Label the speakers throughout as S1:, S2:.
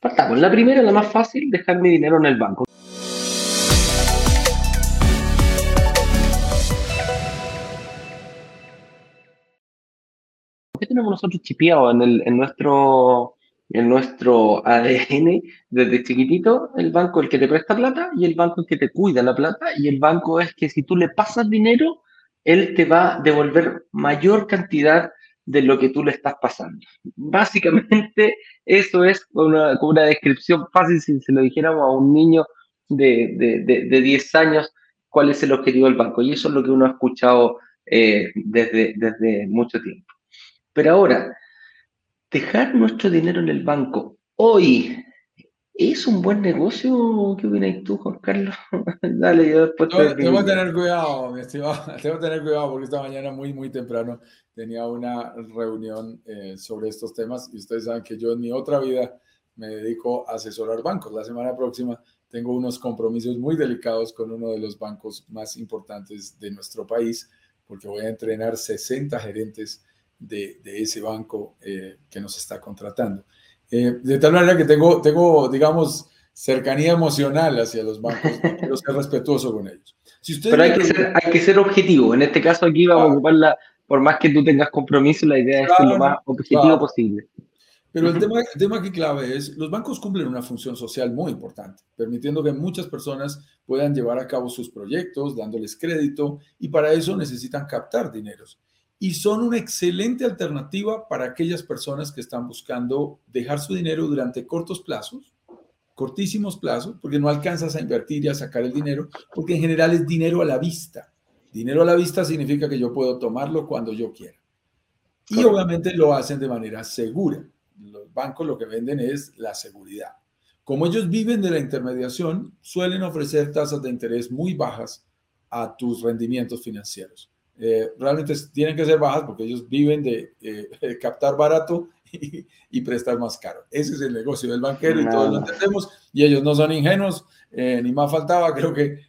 S1: Partamos. La primera, la más fácil, dejar mi dinero en el banco. ¿Qué tenemos nosotros chipeados en, el, en, nuestro, en nuestro ADN desde chiquitito? El banco es el que te presta plata y el banco es el que te cuida la plata y el banco es que si tú le pasas dinero, él te va a devolver mayor cantidad de lo que tú le estás pasando. Básicamente, eso es una, una descripción fácil si se lo dijéramos a un niño de, de, de, 10 años cuál es el objetivo del banco. Y eso es lo que uno ha escuchado eh, desde, desde mucho tiempo. Pero ahora, dejar nuestro dinero en el banco hoy ¿Es un buen negocio? ¿Qué opinas tú, Juan Carlos?
S2: Dale, yo después te... Tengo que tener cuidado, mi estimado. Tengo que tener cuidado porque esta mañana muy, muy temprano tenía una reunión eh, sobre estos temas y ustedes saben que yo en mi otra vida me dedico a asesorar bancos. La semana próxima tengo unos compromisos muy delicados con uno de los bancos más importantes de nuestro país porque voy a entrenar 60 gerentes de, de ese banco eh, que nos está contratando. Eh, de tal manera que tengo, tengo, digamos, cercanía emocional hacia los bancos, quiero ser respetuoso con ellos.
S1: Si Pero hay que, ser, hay que ser objetivo. En este caso aquí vamos a ocuparla, por más que tú tengas compromiso, la idea es ser lo más objetivo posible.
S2: Pero el tema, el tema aquí clave es, los bancos cumplen una función social muy importante, permitiendo que muchas personas puedan llevar a cabo sus proyectos, dándoles crédito, y para eso necesitan captar dineros y son una excelente alternativa para aquellas personas que están buscando dejar su dinero durante cortos plazos, cortísimos plazos, porque no alcanzas a invertir y a sacar el dinero, porque en general es dinero a la vista. Dinero a la vista significa que yo puedo tomarlo cuando yo quiera. Y obviamente lo hacen de manera segura. Los bancos lo que venden es la seguridad. Como ellos viven de la intermediación, suelen ofrecer tasas de interés muy bajas a tus rendimientos financieros. Eh, realmente tienen que ser bajas porque ellos viven de eh, captar barato y, prestar más caro. Ese es el negocio del banquero y todos lo entendemos y ellos no son ingenuos, eh, ni más faltaba. Creo que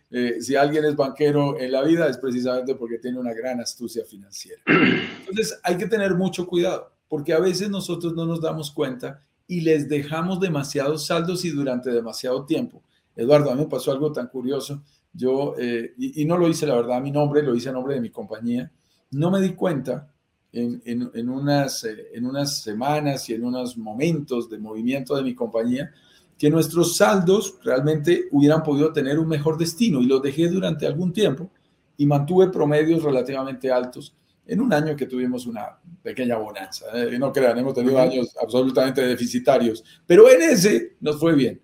S2: si alguien es banquero en la vida es precisamente porque tiene una gran astucia financiera. Entonces hay que tener mucho cuidado porque a veces nosotros no nos damos cuenta y les dejamos demasiados saldos y durante demasiado tiempo. Eduardo, a mí me pasó algo tan curioso yo, eh, y, no lo hice la verdad a mi nombre, lo hice a nombre de mi compañía, no me di cuenta en, en, unas, eh, en unas semanas y en unos momentos de movimiento de mi compañía que nuestros saldos realmente hubieran podido tener un mejor destino y los dejé durante algún tiempo y mantuve promedios relativamente altos en un año que tuvimos una pequeña bonanza. ¿eh? no crean, hemos tenido años absolutamente deficitarios, pero en ese nos fue bien.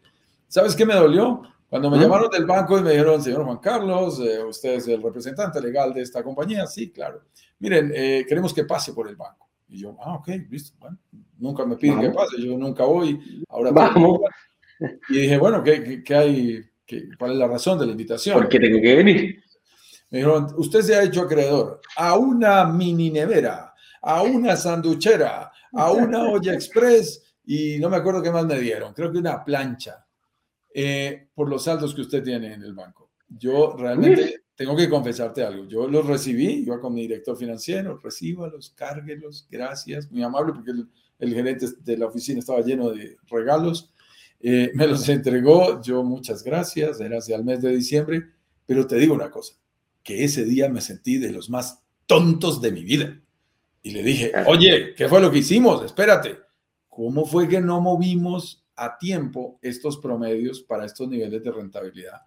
S2: ¿Sabes qué me dolió? Cuando me llamaron del banco y me dijeron, señor Juan Carlos, eh, usted es el representante legal de esta compañía, sí, claro. Miren, eh, queremos que pase por el banco. Y yo, ah, ok, listo. Bueno, nunca me piden que pase, yo nunca voy. Ahora Vamos. Y dije, bueno, ¿qué, qué, hay? Qué, ¿Cuál es la razón de la invitación?
S1: ¿Por qué tengo que venir?
S2: Me dijeron, usted se ha hecho acreedor a una mini nevera, a una sanduchera, a una olla express y no me acuerdo qué más me dieron, creo que una plancha. Eh, por los saldos que usted tiene en el banco. Yo realmente tengo que confesarte algo. Yo los recibí, iba con mi director financiero, recíbalos, cárguelos, gracias, muy amable, porque el, gerente de la oficina estaba lleno de regalos. Eh, me los entregó, yo muchas gracias, era hacia el mes de diciembre, pero te digo una cosa, que ese día me sentí de los más tontos de mi vida. Y le dije, oye, ¿qué fue lo que hicimos? Espérate, ¿cómo fue que no movimos a tiempo estos promedios para estos niveles de rentabilidad,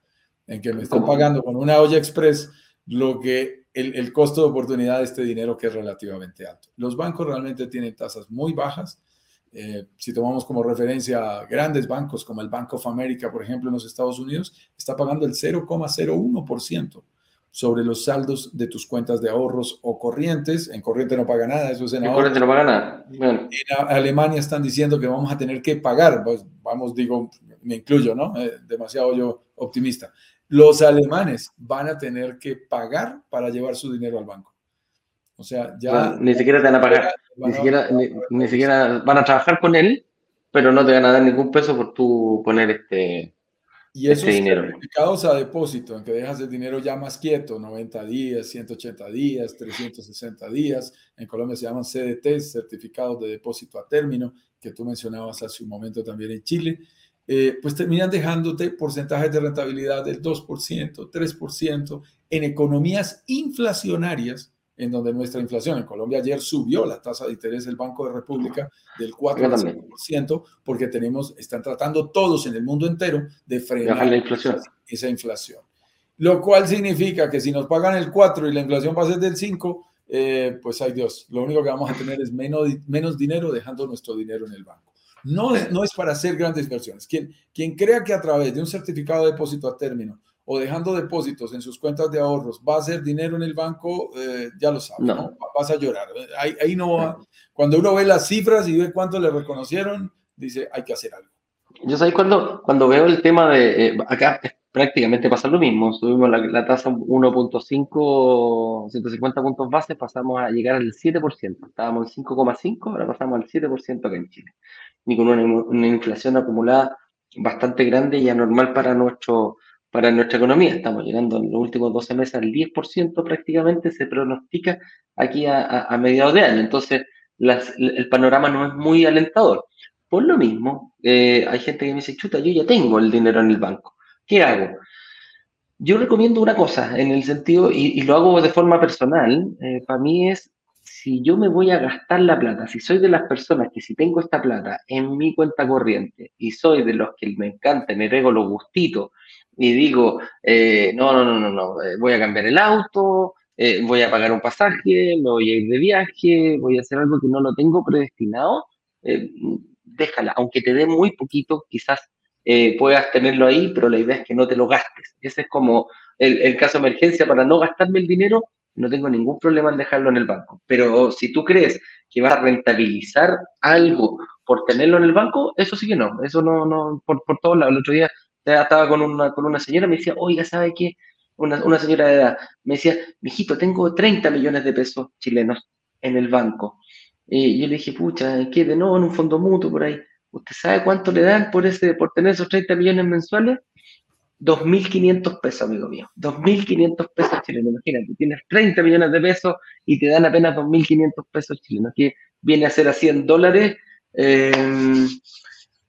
S2: en que me están pagando con una olla express lo que el, costo de oportunidad de este dinero que es relativamente alto. Los bancos realmente tienen tasas muy bajas. Eh, si tomamos como referencia grandes bancos como el Bank of America, por ejemplo, en los Estados Unidos, está pagando el 0,01% sobre los saldos de tus cuentas de ahorros o corrientes. En corriente no paga nada, eso es en,
S1: en corriente no paga nada.
S2: En Alemania están diciendo que vamos a tener que pagar, pues vamos, digo, me incluyo, ¿no? Eh, demasiado yo optimista. Los alemanes van a tener que pagar para llevar su dinero al banco. O sea, ya...
S1: ni siquiera te van a pagar, ni, siquiera, ni, siquiera van a trabajar con él, pero no te van a dar ningún peso por tu poner este
S2: y esos dinero. certificados a depósito, en que dejas el dinero ya más quieto, 90 días, 180 días, 360 días, en Colombia se llaman CDT, certificados de depósito a término, que tú mencionabas hace un momento también en Chile, eh, pues terminan dejándote porcentajes de rentabilidad del 2%, 3% en economías inflacionarias en donde nuestra inflación en Colombia ayer subió la tasa de interés del Banco de República del 4 al 5%, porque tenemos, están tratando todos en el mundo entero de frenar la inflación. esa inflación. Lo cual significa que si nos pagan el 4 y la inflación va a ser del 5, eh, pues ay Dios, lo único que vamos a tener es menos, menos dinero dejando nuestro dinero en el banco. No, no es para hacer grandes inversiones. Quien, quien crea que a través de un certificado de depósito a término o dejando depósitos en sus cuentas de ahorros, va a hacer dinero en el banco, eh, ya lo sabes, no. vas a llorar. Ahí, ahí no va. Cuando uno ve las cifras y ve cuánto le reconocieron, dice, hay que hacer algo.
S1: Yo sé cuando, cuando veo el tema de, eh, acá prácticamente pasa lo mismo, subimos la, la tasa 1.5, 150 puntos base, pasamos a llegar al 7%, estábamos en 5,5, ahora pasamos al 7% acá en Chile, y con una, una inflación acumulada bastante grande y anormal para nuestro para nuestra economía. Estamos llegando en los últimos 12 meses al 10% prácticamente, se pronostica aquí a, mediados de año. Entonces, el panorama no es muy alentador. Por lo mismo, eh, hay gente que me dice, chuta, yo ya tengo el dinero en el banco. ¿Qué hago? Yo recomiendo una cosa en el sentido, y, lo hago de forma personal, eh, para mí es, si yo me voy a gastar la plata, si soy de las personas que si tengo esta plata en mi cuenta corriente y soy de los que me encanta, me rego los gustitos, y digo, eh, no, no, no, no, no, eh, voy a cambiar el auto, eh, voy a pagar un pasaje, me voy a ir de viaje, voy a hacer algo que no lo tengo predestinado, déjala, aunque te dé muy poquito, quizás puedas tenerlo ahí, pero la idea es que no te lo gastes. Ese es como el, caso de emergencia, para no gastarme el dinero, no tengo ningún problema en dejarlo en el banco. Pero si tú crees que vas a rentabilizar algo por tenerlo en el banco, eso sí que no, eso no, no, por, por todos lados. El otro día estaba con una, con una señora, me decía, oiga, ¿sabe qué? Una, una señora de edad, me decía, mijito, tengo 30 millones de pesos chilenos en el banco. Y yo le dije, pucha, ¿qué? De nuevo en un fondo mutuo por ahí. ¿Usted sabe cuánto le dan por, ese, por tener esos 30 millones mensuales? 2.500 pesos, amigo mío. 2.500 pesos chilenos. Imagínate, tienes 30 millones de pesos y te dan apenas 2.500 pesos chilenos, que viene a ser a 100 dólares. Eh,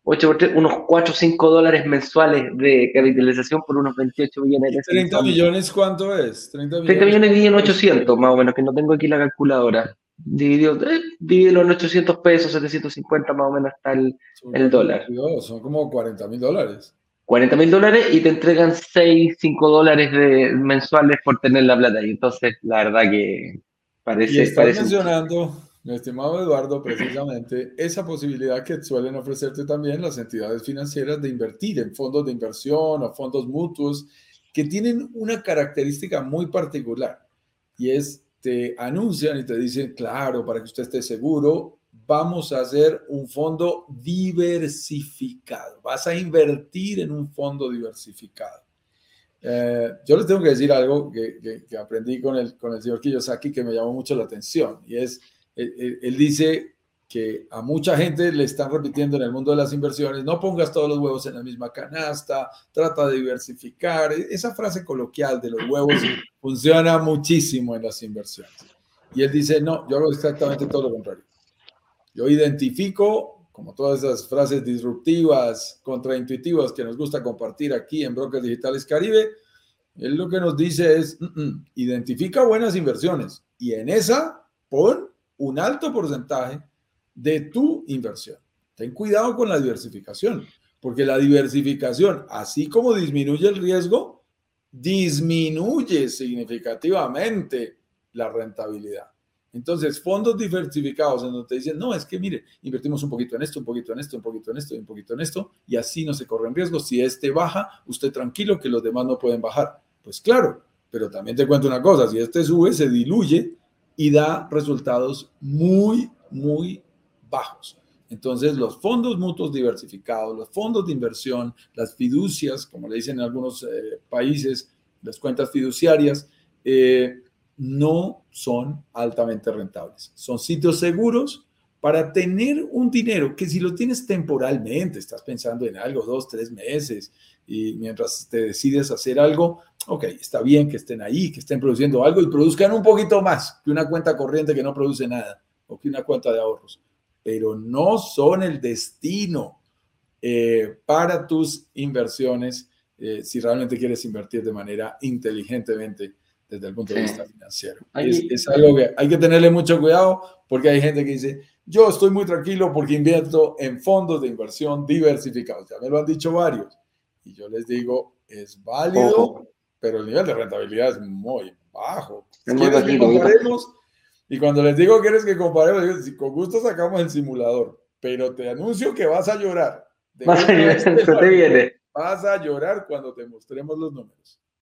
S1: 8 unos 4 o 5 dólares mensuales de capitalización por unos 28 millones de
S2: pesos. ¿30 millones cuánto es?
S1: 30 millones, 30 millones en 800, más o menos, que no tengo aquí la calculadora. Dividido, eh, dividido en 800 pesos, 750 más o menos está el, el dólar.
S2: Son como 40 mil dólares.
S1: 40 mil dólares y te entregan 6, 5 dólares de, mensuales por tener la plata. Y entonces, la verdad que parece... Y
S2: estás mencionando mi estimado Eduardo, precisamente esa posibilidad que suelen ofrecerte también las entidades financieras de invertir en fondos de inversión o fondos mutuos que tienen una característica muy particular y es te anuncian y te dicen, claro, para que usted esté seguro, vamos a hacer un fondo diversificado, vas a invertir en un fondo diversificado. Eh, yo les tengo que decir algo que, que, aprendí con el, con el señor Kiyosaki que me llamó mucho la atención y es él, dice que a mucha gente le están repitiendo en el mundo de las inversiones, no pongas todos los huevos en la misma canasta, trata de diversificar. E, esa frase coloquial de los huevos funciona muchísimo en las inversiones. Y él dice, no, yo hago exactamente todo lo contrario. Yo identifico, como todas esas frases disruptivas, contraintuitivas que nos gusta compartir aquí en Brokers Digitales Caribe, él lo que nos dice es, mm, mm, identifica buenas inversiones y en esa pon un alto porcentaje de tu inversión. Ten cuidado con la diversificación, porque la diversificación, así como disminuye el riesgo, disminuye significativamente la rentabilidad. Entonces, fondos diversificados en donde te dicen, no, es que mire, invertimos un poquito en esto, un poquito en esto, un poquito en esto, un poquito en esto, y así no se corren riesgos. Si este baja, usted tranquilo que los demás no pueden bajar. Pues claro, pero también te cuento una cosa, si este sube, se diluye y da resultados muy, muy bajos. Entonces, los fondos mutuos diversificados, los fondos de inversión, las fiducias, como le dicen en algunos eh, países, las cuentas fiduciarias, eh, no son altamente rentables. Son sitios seguros para tener un dinero que si lo tienes temporalmente, estás pensando en algo, dos, tres meses, y mientras te decides hacer algo, ok, está bien que estén ahí, que estén produciendo algo y produzcan un poquito más que una cuenta corriente que no produce nada o que una cuenta de ahorros. pero no son el destino eh, para tus inversiones eh, si realmente quieres invertir de manera inteligentemente desde el punto de vista financiero. Es, algo que hay que tenerle mucho cuidado porque hay gente que dice, yo estoy muy tranquilo porque invierto en fondos de inversión diversificados. Ya me lo han dicho varios. Y yo les digo, es válido, pero el nivel de rentabilidad es muy bajo. ¿Quieres que comparemos? Y cuando les digo quieres que comparemos, digo, con gusto sacamos el simulador, pero te anuncio que vas a llorar.
S1: Vas a llorar, te viene.
S2: Vas a llorar cuando te mostremos los números.